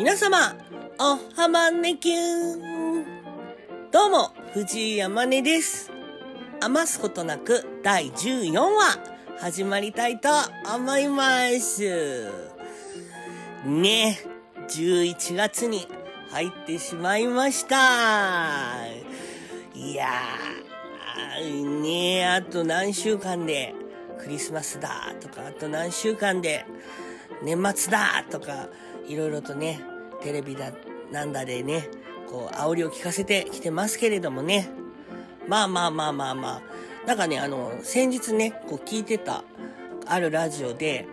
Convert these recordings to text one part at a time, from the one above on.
皆様、おはまねきゅーんどうも、藤井山根です。余すことなく第14話、始まりたいと思います。ね、11月に入ってしまいました。いやー、ねあと何週間でクリスマスだとか、あと何週間で年末だとか、いろいろとね、テレビだ、なんだでね、こう、煽りを聞かせてきてますけれどもね。まあまあまあまあまあ。なんかね、あの、先日ね、こう聞いてた、あるラジオで、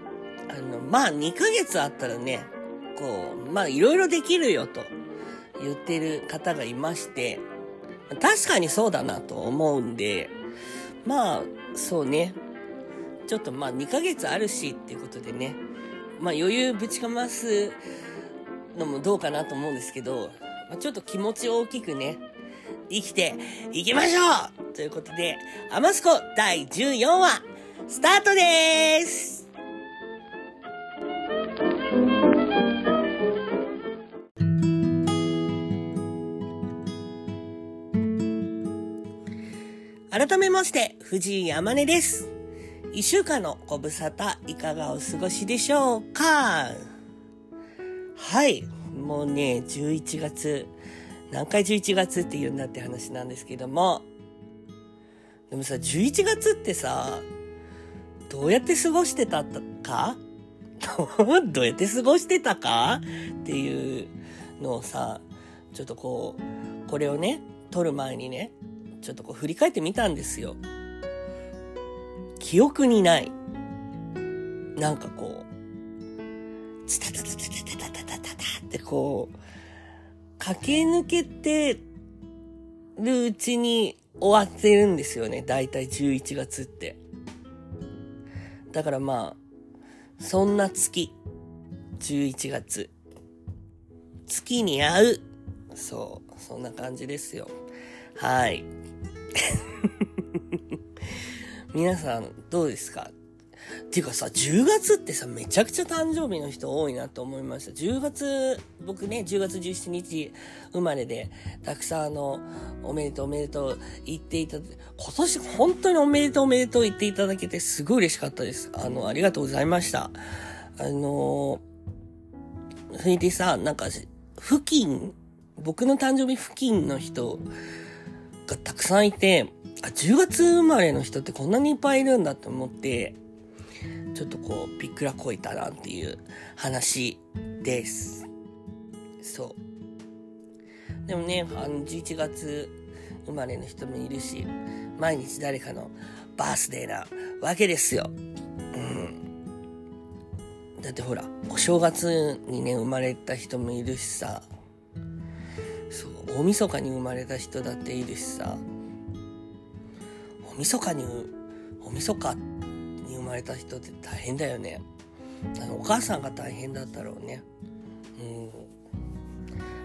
あの、まあ2ヶ月あったらね、こう、まあいろいろできるよと言ってる方がいまして、確かにそうだなと思うんで、まあ、そうね。ちょっとまあ2ヶ月あるしっていうことでね、まあ余裕ぶちかますのもどうかなと思うんですけど、まあ、ちょっと気持ち大きくね、生きていきましょうということで、アマスコ第14話、スタートです改めまして、藤井山根です。一週間のご無沙汰いかがお過ごしでしょうか？はい。もうね、11月、何回11月って言うんだって話なんですけども、でもさ、11月ってさ、どうやって過ごしてたか？どうやって過ごしてたか？っていうのをさ、ちょっとこう、これをね、撮る前にね、ちょっとこう振り返ってみたんですよ。記憶にない。なんかこう、ツタタタタタタタタタタってこう、駆け抜けてるうちに終わってるんですよね。だいたい11月って。だからまあ、そんな月、11月。月に合う。そう、そんな感じですよ。はい。皆さん、どうですか？っていうかさ、10月ってさ、めちゃくちゃ誕生日の人多いなと思いました。10月、僕ね、10月17日生まれで、たくさんあの、おめでとうおめでとう言っていただ今年本当におめでとうおめでとう言っていただけてすごい嬉しかったです。あの、ありがとうございました。あの、それでさ、なんか、付近、僕の誕生日付近の人がたくさんいて、あ、10月生まれの人ってこんなにいっぱいいるんだと思って、ちょっとこう、びっくらこいたなっていう話です。そう。でもね、あの、11月生まれの人もいるし、毎日誰かのバースデーなわけですよ。うん。だってほら、お正月にね、生まれた人もいるしさ、そう、大晦日に生まれた人だっているしさ、晦日に、大晦日に生まれた人って大変だよね。あの、お母さんが大変だったろうね。うん。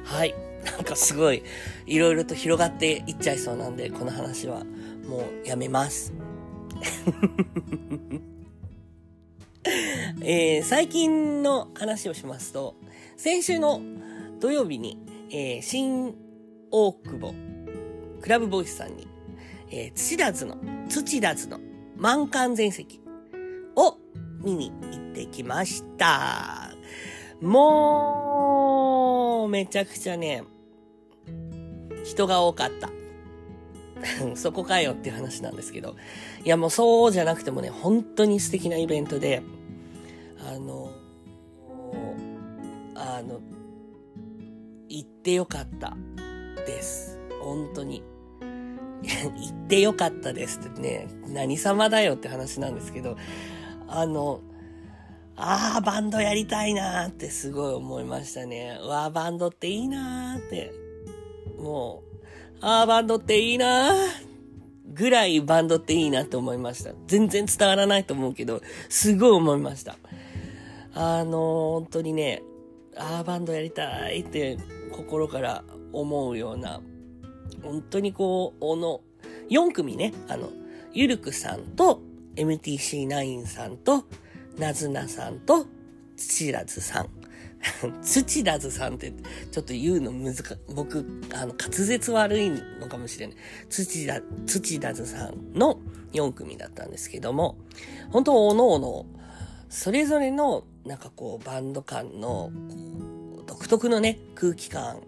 はい。なんかすごい、いろいろと広がっていっちゃいそうなんで、この話はもうやめます。えー最近の話をしますと、先週の土曜日に、えー新大久保クラブボイスさんに、えー土田津の、土田津の満館全席を見に行ってきました。もう、めちゃくちゃね、人が多かった。そこかよっていう話なんですけど。いやもうそうじゃなくてもね、本当に素敵なイベントで、あの、あの、行ってよかったです。本当に。行ってよかったですってね、何様だよって話なんですけど、あの、ああ、バンドやりたいなーってすごい思いましたね。わあ、バンドっていいなーって。もう、ああ、バンドっていいなーぐらいバンドっていいなって思いました。全然伝わらないと思うけど、すごい思いました。あの本当にね、ああ、バンドやりたいって心から思うような、本当にこう、おの、4組ね、あの、ゆるくさんと、MTC9 さんと、なずなさんと、土田津さん。土田津さんってちょっと言うの難、僕、あの、滑舌悪いのかもしれない。土田、土田津さんの4組だったんですけども、本当おのおの、それぞれの、なんかこう、バンド感の、独特のね、空気感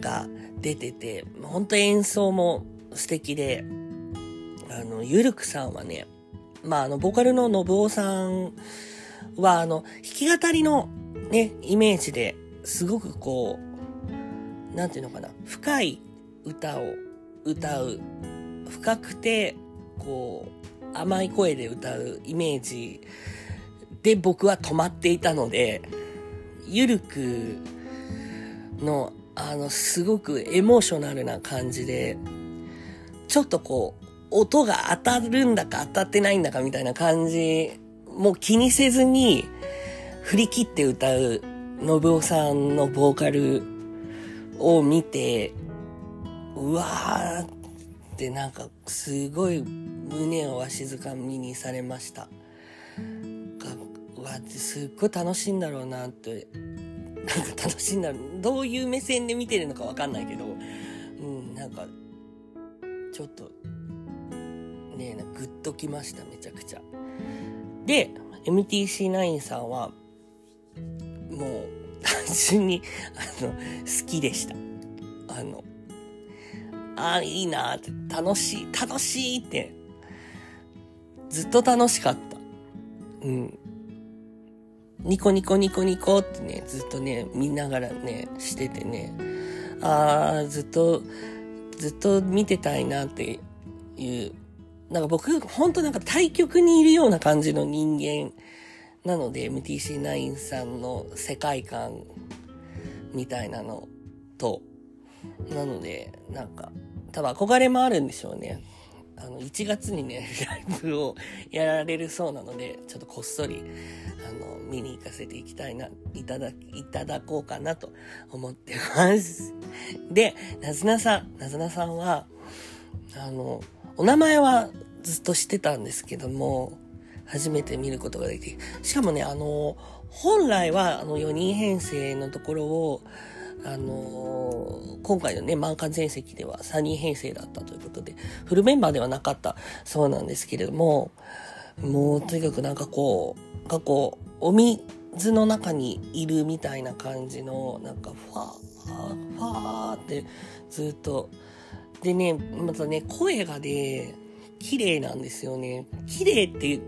が出てて、本当演奏も素敵で、あの、ゆるくさんはね、まあ、あの、ボーカルの信夫さんは、あの、弾き語りのね、イメージですごくこう、なんていうのかな、深い歌を歌う、深くて、こう、甘い声で歌うイメージで僕は止まっていたので、ゆるくの、あの、すごくエモーショナルな感じで、ちょっとこう、音が当たるんだか当たってないんだかみたいな感じ、もう気にせずに、振り切って歌う、信夫さんのボーカルを見て、うわーってなんかすごい胸をわしづかみにされました。うわってすっごい楽しいんだろうなって、なんか楽しんだ。どういう目線で見てるのかわかんないけど、うん、なんか、ちょっと、ねえ、グッときました、めちゃくちゃ。で、MTC9 さんは、もう、単純に、あの、好きでした。あの、ああ、いいなって、楽しい、楽しいって、ずっと楽しかった。うん。ニコニコニコニコってね、ずっとね、見ながらね、しててね、ああ、ずっと、ずっと見てたいなっていう、なんか僕、ほんとなんか対局にいるような感じの人間なので、MTC9 さんの世界観みたいなのと、なので、なんか、多分憧れもあるんでしょうね。あの、1月にね、ライブをやられるそうなので、ちょっとこっそり、あの、見に行かせていきたいな、いただ、いただこうかなと思ってます。で、なずなさん、なずなさんは、あの、お名前はずっと知ってたんですけども、初めて見ることができしかもね、あの、本来はあの4人編成のところを、あのー、今回のね、満館全席では3人編成だったということで、フルメンバーではなかったそうなんですけれども、もうとにかくなんかこう、過去、お水の中にいるみたいな感じの、なんかファー、ファーってずっと、でね、またね、声がね、綺麗なんですよね。綺麗って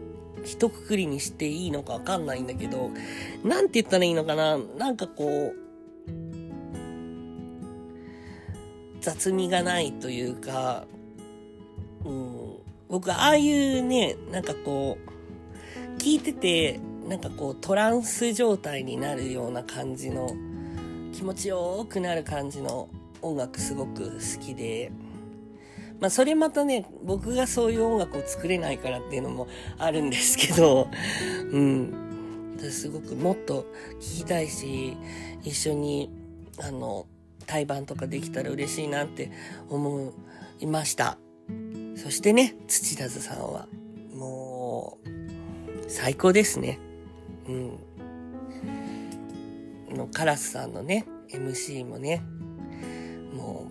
一括りにしていいのかわかんないんだけど、なんて言ったらいいのかな？なんかこう、雑味がないというか、うん、僕ああいうね、なんかこう、聞いてて、なんかこうトランス状態になるような感じの、気持ちよくなる感じの音楽すごく好きで、まあそれまたね、僕がそういう音楽を作れないからっていうのもあるんですけど、うん。すごくもっと聞きたいし、一緒に、あの、対バンとかできたら嬉しいなって思いました。そしてね、土田津さんは、もう、最高ですね。うん。の、カラスさんのね、MC もね、も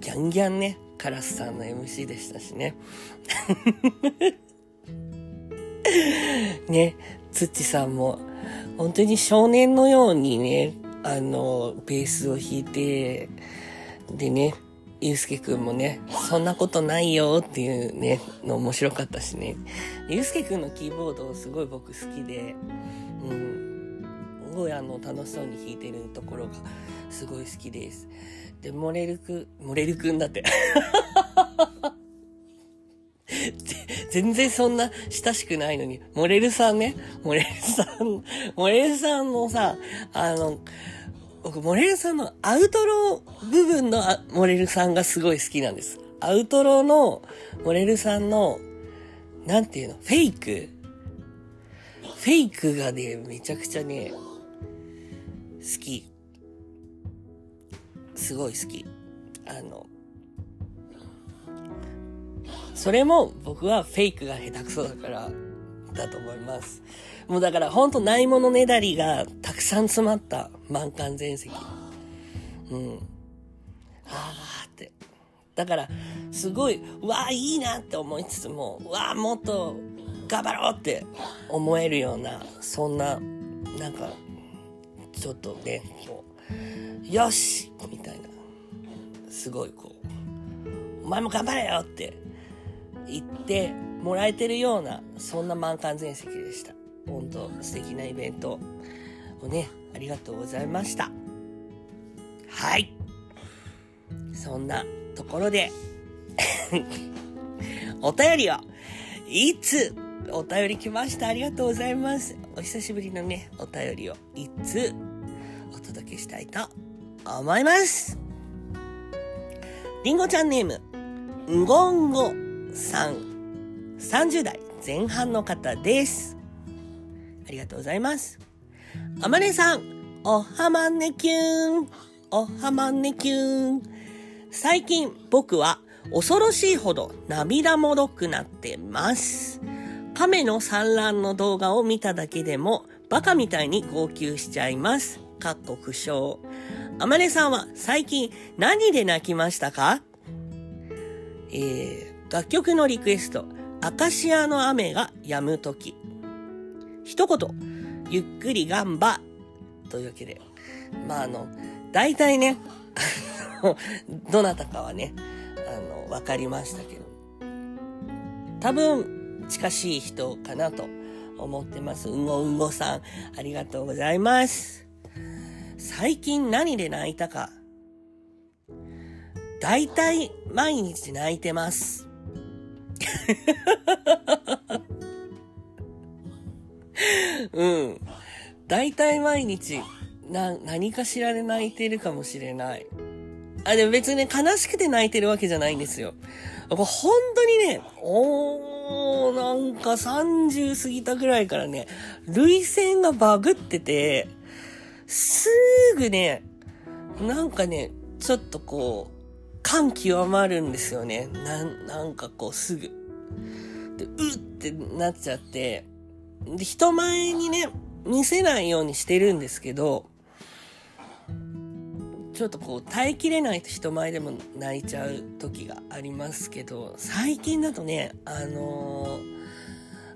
う、ギャンギャンね、カラスさんの MC でしたしね。ね、つっちさんも、本当に少年のようにね、あの、ベースを弾いて、でね、ゆうすけくんもね、そんなことないよっていうね、の面白かったしね。ゆうすけくんのキーボードすごい僕好きで、うん、すごいあの、楽しそうに弾いてるところがすごい好きです。で、モレルくん、モレルくんだって。全然そんな親しくないのに、モレルさんね、モレルさん、モレルさんのさ、あの、僕、モレルさんのアウトロー部分のモレルさんがすごい好きなんです。アウトローのモレルさんの、なんていうの、フェイク？フェイクがね、めちゃくちゃね、好き。すごい好き。あの、それも僕はフェイクが下手くそだからだと思います。もうだからほんとないものねだりがたくさん詰まった満館全席。うん。ああって。だから、すごい、わあ、いいなって思いつつも、わあ、もっと頑張ろうって思えるような、そんな、なんか、ちょっとね、こう、よしみたいな、すごいこう、お前も頑張れよって言ってもらえてるような、そんな満館全席でした。本当素敵なイベントをね、ありがとうございました。はい。そんなところで お便りを、いつお便り来ました。ありがとうございます。お久しぶりのね、お便りをいつお届けしたいと思います。りんごちゃんネーム、んごんごさん、30代前半の方です。ありがとうございます。あまねさん、おはまねきゅん、おはまねきゅん。最近僕は恐ろしいほど涙もろくなってます。亀の産卵の動画を見ただけでもバカみたいに号泣しちゃいます。かっこ苦笑。あまねさんは最近何で泣きましたか？えー、楽曲のリクエスト、アカシアの雨が止むとき。一言、ゆっくりガンバというわけで。まあ、あの、大体ね、どなたかはね、あの、わかりましたけど。多分、近しい人かなと思ってます。うんごうんごさん、ありがとうございます。最近何で泣いたか。大体、毎日泣いてます。うん。大体毎日、な、何かしらで泣いてるかもしれない。あ、でも別にね、悲しくて泣いてるわけじゃないんですよ。これ本当にね、おー、なんか30過ぎたぐらいからね、涙腺がバグってて、すーぐね、なんかね、ちょっとこう、感極まるんですよね。なん、なんかこうすぐ。で、うってなっちゃって、で、人前にね、見せないようにしてるんですけど、ちょっとこう耐えきれないと人前でも泣いちゃう時がありますけど、最近だとね、あのー、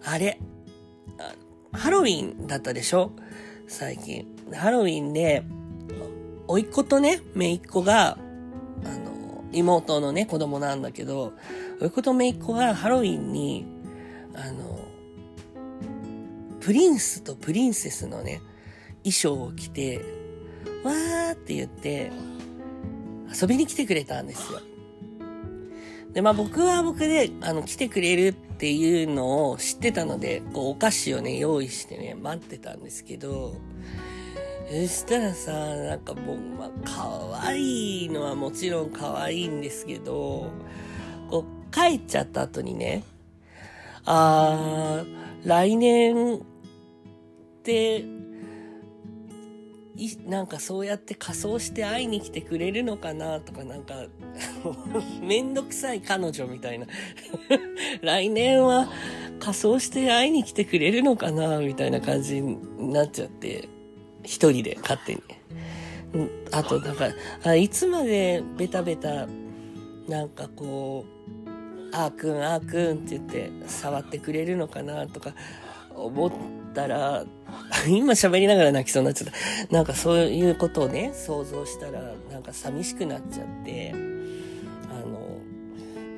あれハロウィンだったでしょ？最近。ハロウィンで、甥っ子とね、姪っ子が、あの、妹のね、子供なんだけど、甥っ子と姪っ子がハロウィンに、あの、プリンスとプリンセスのね、衣装を着て、わーって言って、遊びに来てくれたんですよ。で、まあ僕は僕で、あの、来てくれるっていうのを知ってたので、こう、お菓子をね、用意してね、待ってたんですけど、そしたらさ、なんかもう、まあ、可愛いのはもちろん可愛いんですけど、こう、帰っちゃった後にね、あー、来年って、いなんかそうやって仮装して会いに来てくれるのかなとかなんか めんどくさい彼女みたいな。来年は仮装して会いに来てくれるのかなみたいな感じになっちゃって。一人で勝手に。あとなんかあいつまでベタベタなんかこうあーくんあーくんって言って触ってくれるのかなとか思ったら、今喋りながら泣きそうになっちゃった。なんかそういうことをね、想像したら、なんか寂しくなっちゃって、あの、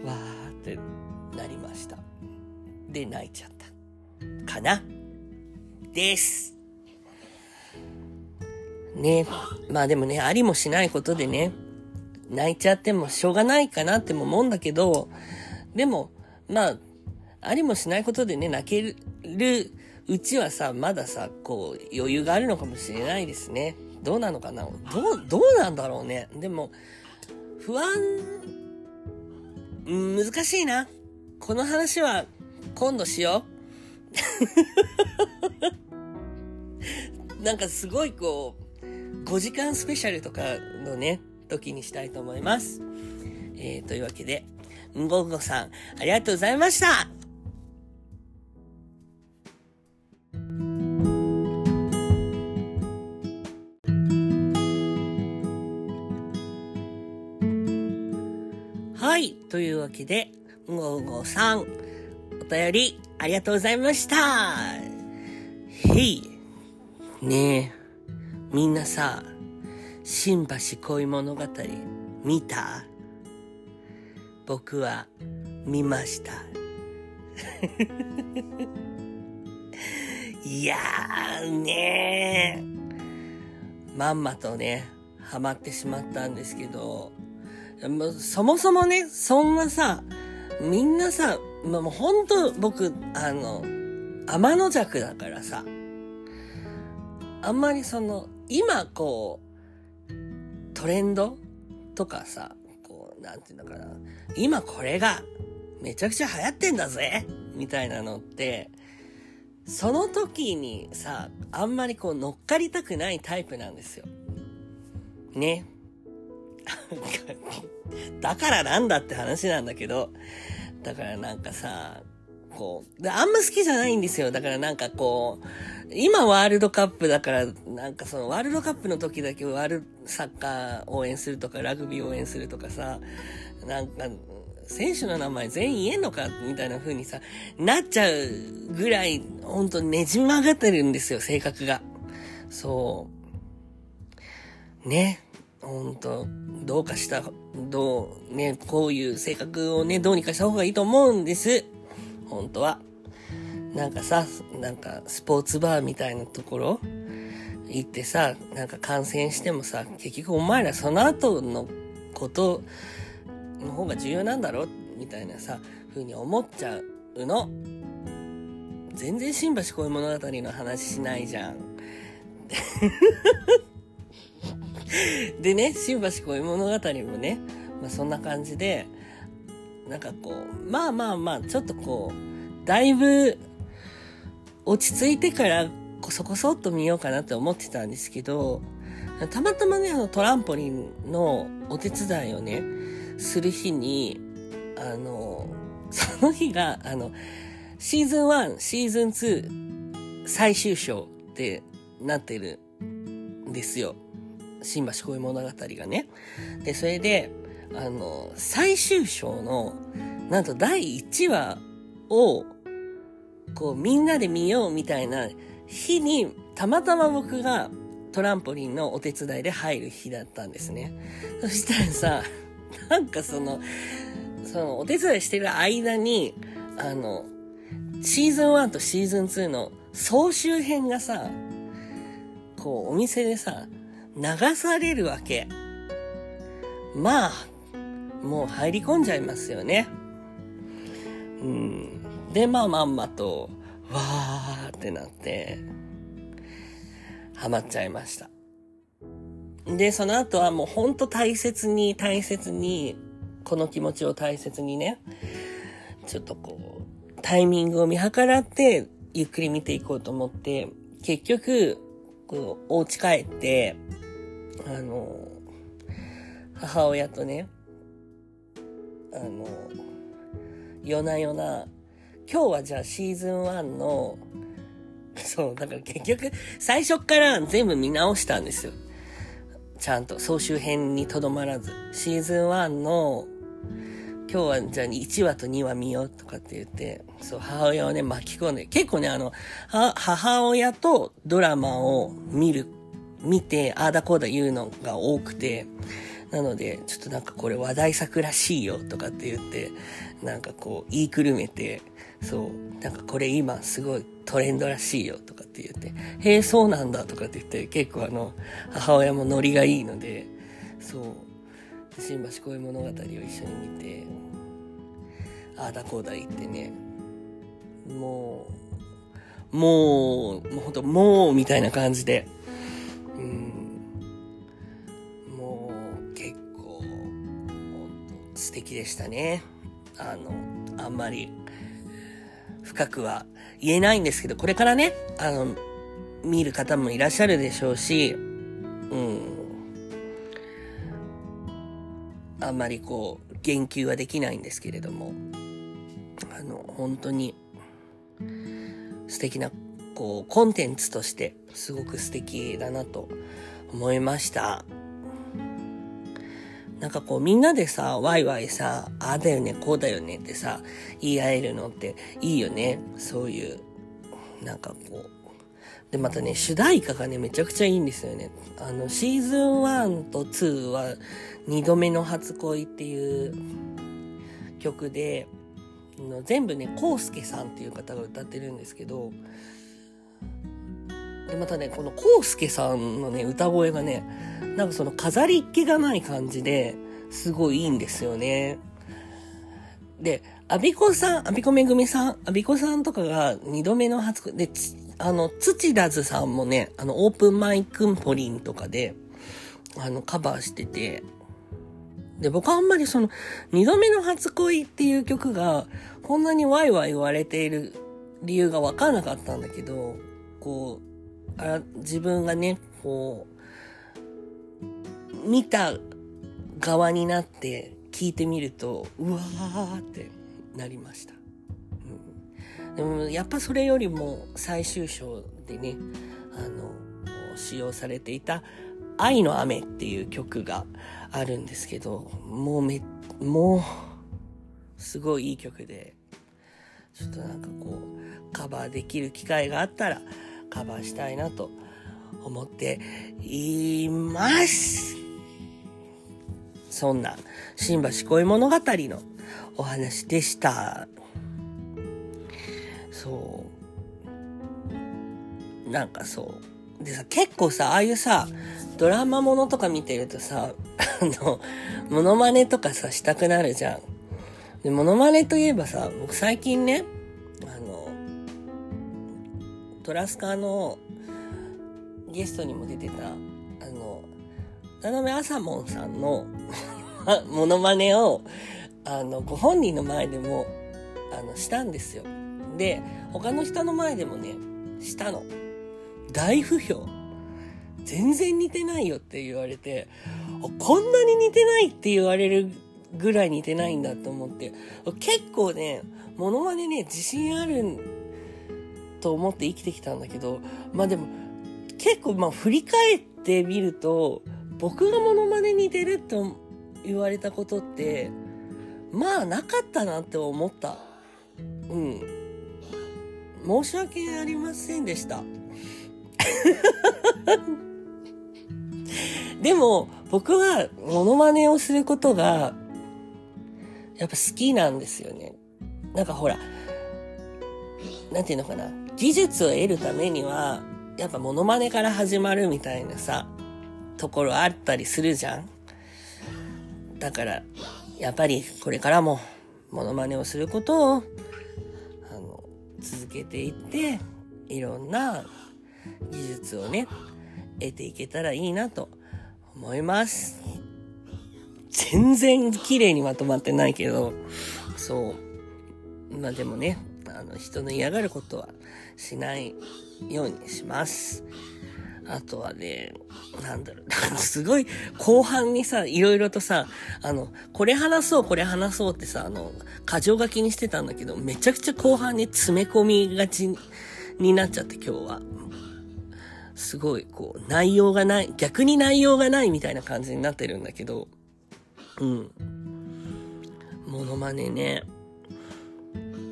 わーってなりました。で、泣いちゃった。かな？です。ね。まあでもね、ありもしないことでね、泣いちゃってもしょうがないかなっても思うんだけど、でも、まあ、ありもしないことでね、泣けるうちはさ、まださ、こう、余裕があるのかもしれないですね。どうなのかな？どう、どうなんだろうね？でも、不安、難しいな。この話は今度しよう。なんかすごいこう、5時間スペシャルとかのね、時にしたいと思います。えー、というわけで、んごごさん、ありがとうございましたはい。というわけで、んごうごさん、お便りありがとうございました。へい。ねえ。みんなさ、新橋恋物語見た？僕は見ました。いやーねー。まんまとね、ハマってしまったんですけど、そもそもね、そんなさ、みんなさ、もう本当僕、あの、天の弱だからさ、あんまりその、今こう、トレンドとかさ、こう、なんていうのかな、今これがめちゃくちゃ流行ってんだぜみたいなのって、その時にさ、あんまりこう乗っかりたくないタイプなんですよ。ね。だからなんだって話なんだけど、だからなんかさ、こう、あんま好きじゃないんですよ。だからなんかこう、今ワールドカップだから、なんかそのワールドカップの時だけワールサッカー応援するとか、ラグビー応援するとかさ、なんか、選手の名前全員言えんのかみたいな風にさ、なっちゃうぐらい、ほんとねじ曲がってるんですよ、性格が。そう。ね。ほんと、どうかした、どう、ね、こういう性格をね、どうにかした方がいいと思うんです。本当は。なんかさ、なんかスポーツバーみたいなところ？行ってさ、なんか感染してもさ、結局お前らその後のことの方が重要なんだろ？みたいなさ、風に思っちゃうの。全然新橋恋物語の話しないじゃん。でね、新橋恋物語もね、まあそんな感じで、なんかこう、まあまあまあ、ちょっとこう、だいぶ落ち着いてからこそこそっと見ようかなって思ってたんですけど、たまたまね、あのトランポリンのお手伝いをね、する日に、あの、その日が、あの、シーズン1、シーズン2最終章ってなってるんですよ。新橋恋物語がね。で、それで、あの、最終章の、なんと第1話を、こう、みんなで見ようみたいな日に、たまたま僕がトランポリンのお手伝いで入る日だったんですね。そしたらさ、なんかその、その、お手伝いしてる間に、あの、シーズン1とシーズン2の総集編がさ、こう、お店でさ、流されるわけ。まあ、もう入り込んじゃいますよね。うん。で、まあまんまと、わーってなって、ハマっちゃいました。で、その後はもうほんと大切に大切に、この気持ちを大切にね、ちょっとこう、タイミングを見計らって、ゆっくり見ていこうと思って、結局、こう、お家帰って、あの、母親とね、あの、夜な夜な、今日はじゃあシーズン1の、そう、だから結局、最初から全部見直したんですよ。ちゃんと総集編にとどまらず。シーズン1の、今日はじゃあ1話と2話見ようとかって言って、そう、母親をね、巻き込んで、結構ね、あの、母親とドラマを見る見て、ああだこうだ言うのが多くて、なので、ちょっとなんかこれ話題作らしいよとかって言って、なんかこう言いくるめて、そう、なんかこれ今すごいトレンドらしいよとかって言って、へえ、そうなんだとかって言って、結構あの、母親もノリがいいので、そう、新橋恋物語を一緒に見て、ああだこうだ言ってね、もう、もう、もうほんと、もう、みたいな感じで、素敵でしたねあのあんまり深くは言えないんですけどこれからねあの見る方もいらっしゃるでしょうしうんあんまりこう言及はできないんですけれどもあの本当に素敵なこうコンテンツとしてすごく素敵だなと思いました。なんかこうみんなでさ、ワイワイさ、ああだよね、こうだよねってさ、言い合えるのっていいよね。そういう、なんかこう。で、またね、主題歌がね、めちゃくちゃいいんですよね。あの、シーズン1と2は、二度目の初恋っていう曲で、全部ね、コウスケさんっていう方が歌ってるんですけど、で、またね、このコウスケさんのね、歌声がね、なんかその飾りっ気がない感じで、すごいいいんですよね。で、アビコさん、アビコめぐみさん、アビコさんとかが二度目の初恋、で、あの、土田津さんもね、あの、オープンマイクンポリンとかで、あの、カバーしてて、で、僕はあんまりその、二度目の初恋っていう曲が、こんなにワイワイ言われている理由がわかんなかったんだけど、こう、あ自分がね、こう、見た側になって聞いてみると、うわーってなりました。うん、でもやっぱそれよりも最終章でね、あの、使用されていた愛の雨っていう曲があるんですけど、もうめ、もう、すごいいい曲で、ちょっとなんかこう、カバーできる機会があったら、カバーしたいなと思っています。そんな、新橋恋物語のお話でした。そう。なんかそう。でさ、結構さ、ああいうさ、ドラマものとか見てるとさ、あの、モノマネとかさ、したくなるじゃん。で、モノマネといえばさ、僕最近ね、トラスカーのゲストにも出てた、あの、斜めあさもんさんの モノマネを、あの、ご本人の前でも、あの、したんですよ。で、他の人の前でもね、したの。大不評。全然似てないよって言われて、こんなに似てないって言われるぐらい似てないんだと思って、結構ね、モノマネね、自信あると思って生きてきたんだけど、まあでも、結構まあ振り返ってみると、僕がモノマネ似てると言われたことって、まあなかったなって思った。うん。申し訳ありませんでした。でも、僕はモノマネをすることが、やっぱ好きなんですよね。なんかほら、なんていうのかな？技術を得るためには、やっぱモノマネから始まるみたいなさ、ところあったりするじゃんだから、やっぱりこれからもモノマネをすることを、あの、続けていって、いろんな技術をね、得ていけたらいいなと思います。全然綺麗にまとまってないけど、そう。まあでもね、あの、人の嫌がることはしないようにします。あとはね、なんだろう、すごい後半にさ、いろいろとさ、あの、これ話そう、これ話そうってさ、あの、過剰書きにしてたんだけど、めちゃくちゃ後半に詰め込みがちになっちゃって今日は。すごい、こう、内容がない、逆に内容がないみたいな感じになってるんだけど、うん。モノマネね。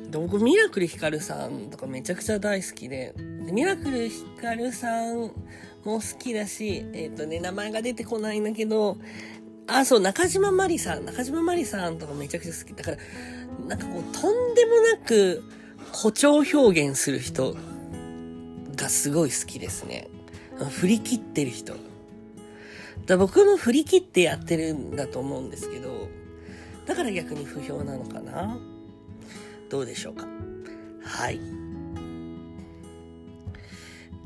で僕、ミラクルヒカルさんとかめちゃくちゃ大好きで、でミラクルヒカルさんも好きだし、えっ、ー、とね、名前が出てこないんだけど、あ、そう、中島まりさん、中島まりさんとかめちゃくちゃ好き。だから、なんかこう、とんでもなく誇張表現する人がすごい好きですね。振り切ってる人。だ僕も振り切ってやってるんだと思うんですけど、だから逆に不評なのかな。どうでしょうか？はい。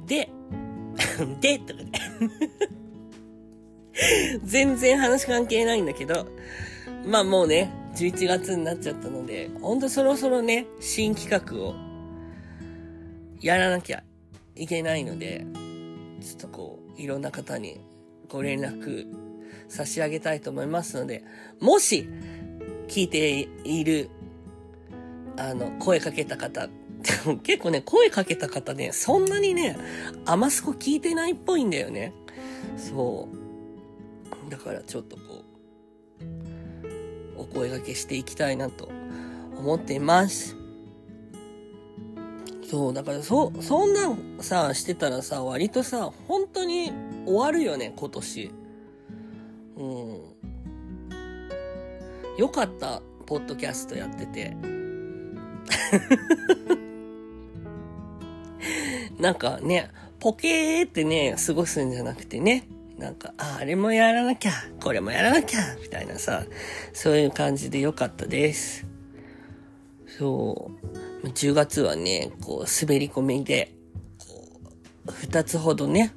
で、で、とかね 全然話関係ないんだけど、まあもうね、11月になっちゃったので、ほんとそろそろね、新企画をやらなきゃいけないので、ちょっとこう、いろんな方にご連絡差し上げたいと思いますので、もし聞いているあの、声かけた方、結構ね、声かけた方ね、そんなにね、アマスコ聞いてないっぽいんだよね。そう。だからちょっとこうお声掛けしていきたいなと思っています。そう、だからそ、そんなんさ、してたらさ、割とさ、本当に終わるよね、今年。うん。よかった、ポッドキャストやってて。なんかね、ポケーってね、過ごすんじゃなくてね、なんか、あ、れもやらなきゃ、これもやらなきゃ、みたいなさ、そういう感じでよかったです。そう。10月はね、こう、滑り込みで、こう、2つほどね、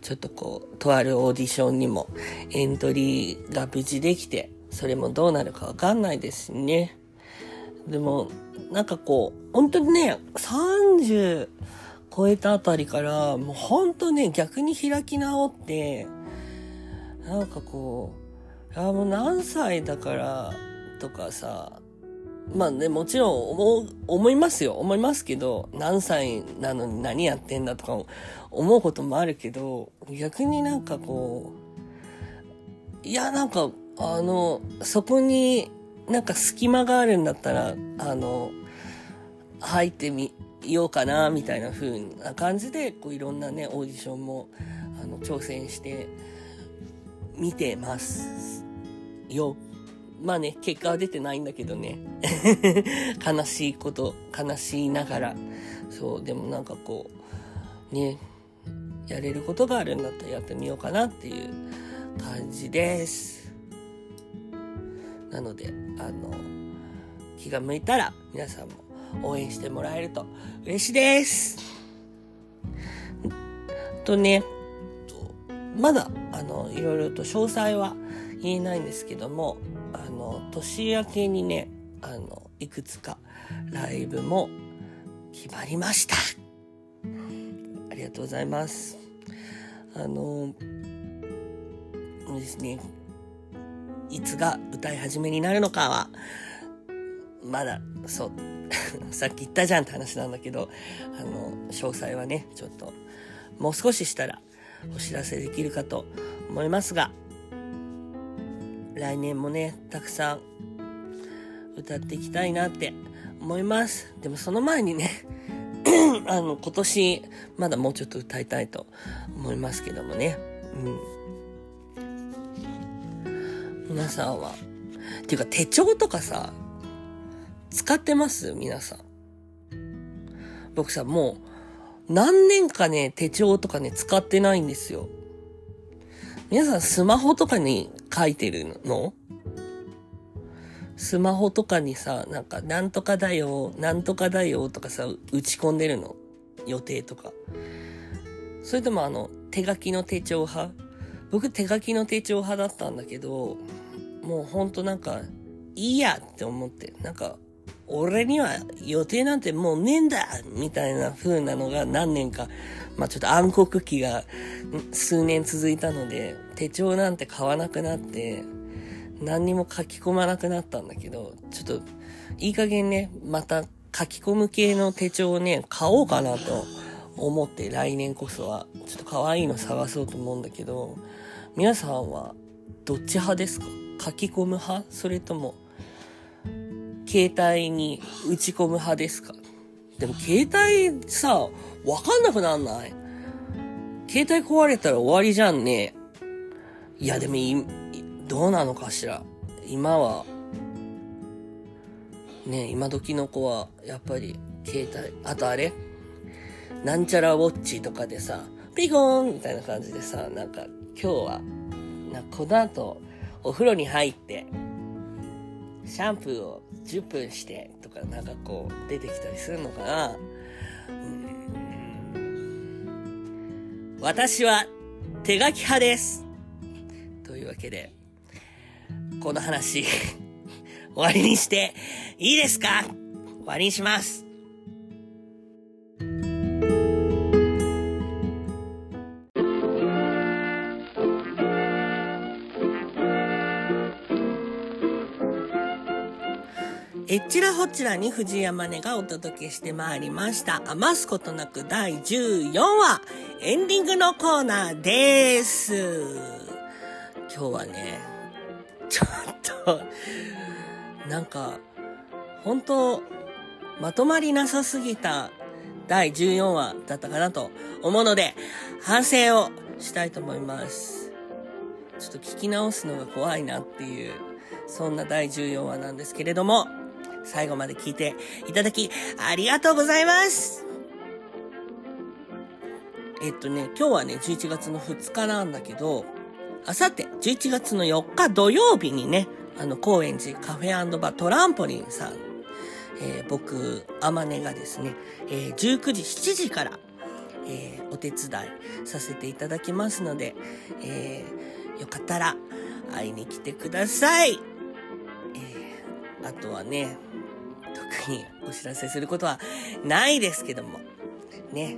ちょっとこう、とあるオーディションにもエントリーが無事できて、それもどうなるかわかんないですね。でも、なんかこう、本当にね、30超えたあたりから、もう本当ね、逆に開き直って、なんかこう、あもう何歳だからとかさ、まあね、もちろん思う、思いますよ。思いますけど、何歳なのに何やってんだとか思うこともあるけど、逆になんかこう、いや、なんか、あの、そこになんか隙間があるんだったら、あの、入ってみようかな、みたいな風な感じで、こういろんなね、オーディションも、あの、挑戦してみてますよ。まあね、結果は出てないんだけどね。悲しいこと、悲しいながら。そう、でもなんかこう、ね、やれることがあるんだったらやってみようかなっていう感じです。なので、あの、気が向いたら皆さんも応援してもらえると嬉しいです。とね、まだ、あの、いろいろと詳細は言えないんですけども、あの、年明けにね、あの、いくつかライブも決まりました。ありがとうございます。あの、ですね、いつが歌い始めになるのかは、まだ、そう、さっき言ったじゃんって話なんだけど、あの、詳細はね、ちょっと、もう少ししたらお知らせできるかと思いますが、来年もね、たくさん歌っていきたいなって思います。でもその前にね、あの、今年、まだもうちょっと歌いたいと思いますけどもね。うん。皆さんは。っていうか手帳とかさ、使ってます？皆さん。僕さ、もう、何年かね、手帳とかね、使ってないんですよ。皆さんスマホとかに書いてるの？スマホとかにさ、なんか、なんとかだよ、なんとかだよとかさ、打ち込んでるの？予定とか。それともあの、手書きの手帳派？僕手書きの手帳派だったんだけど、もうほんとなんか、いいやって思って、なんか、俺には予定なんてもうねえんだみたいな風なのが何年か、まあちょっと暗黒期が数年続いたので、手帳なんて買わなくなって、何にも書き込まなくなったんだけど、ちょっと、いい加減ね、また書き込む系の手帳をね、買おうかなと思って来年こそは、ちょっと可愛いの探そうと思うんだけど、皆さんはどっち派ですか？書き込む派？それとも、携帯に打ち込む派ですか？でも携帯さ、わかんなくなんない。携帯壊れたら終わりじゃんね。いやでもいどうなのかしら？今は、ね今時の子は、やっぱり、携帯、あとあれ？なんちゃらウォッチとかでさ、ピコーンみたいな感じでさ、なんか、今日は、なこの後、お風呂に入って、シャンプーを10分してとかなんかこう出てきたりするのかな、うん、私は手書き派です。というわけで、この話 終わりにしていいですか？終わりにします。ちらほちらに藤山根がお届けしてまいりました。余すことなく第14話、エンディングのコーナーです。今日はね、ちょっとなんか、本当まとまりなさすぎた第14話だったかなと思うので、反省をしたいと思います。ちょっと聞き直すのが怖いなっていう、そんな第14話なんですけれども、最後まで聞いていただき、ありがとうございますえっとね、今日はね、11月の2日なんだけど、あさって11月の4日土曜日にね、あの、高円寺カフェバートランポリンさん、えー、僕、あまねがですね、えー、19時、7時から、えー、お手伝いさせていただきますので、えー、よかったら会いに来てください。えー、あとはね、特にお知らせすることはないですけども、ね、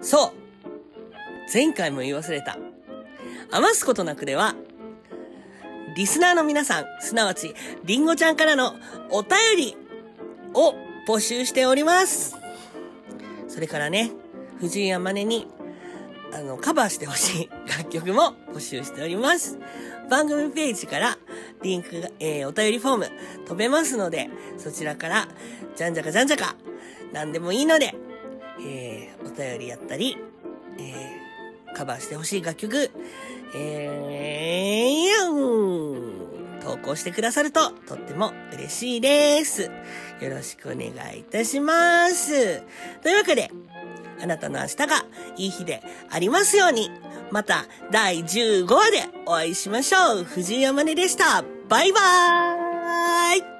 そう前回も言い忘れた。余すことなくでは、リスナーの皆さん、すなわち、りんごちゃんからのお便りを募集しております。それからね、藤井山根に、あの、カバーしてほしい 楽曲も募集しております。番組ページからリンクが、えー、お便りフォーム飛べますので、そちらから、じゃんじゃかじゃんじゃか、何でもいいので、えー、お便りやったり、えー、カバーしてほしい楽曲、えー、投稿してくださるととっても嬉しいです。よろしくお願いいたします。というわけで、あなたの明日がいい日でありますように、また第15話でお会いしましょう。藤井山根でした。バイバーイ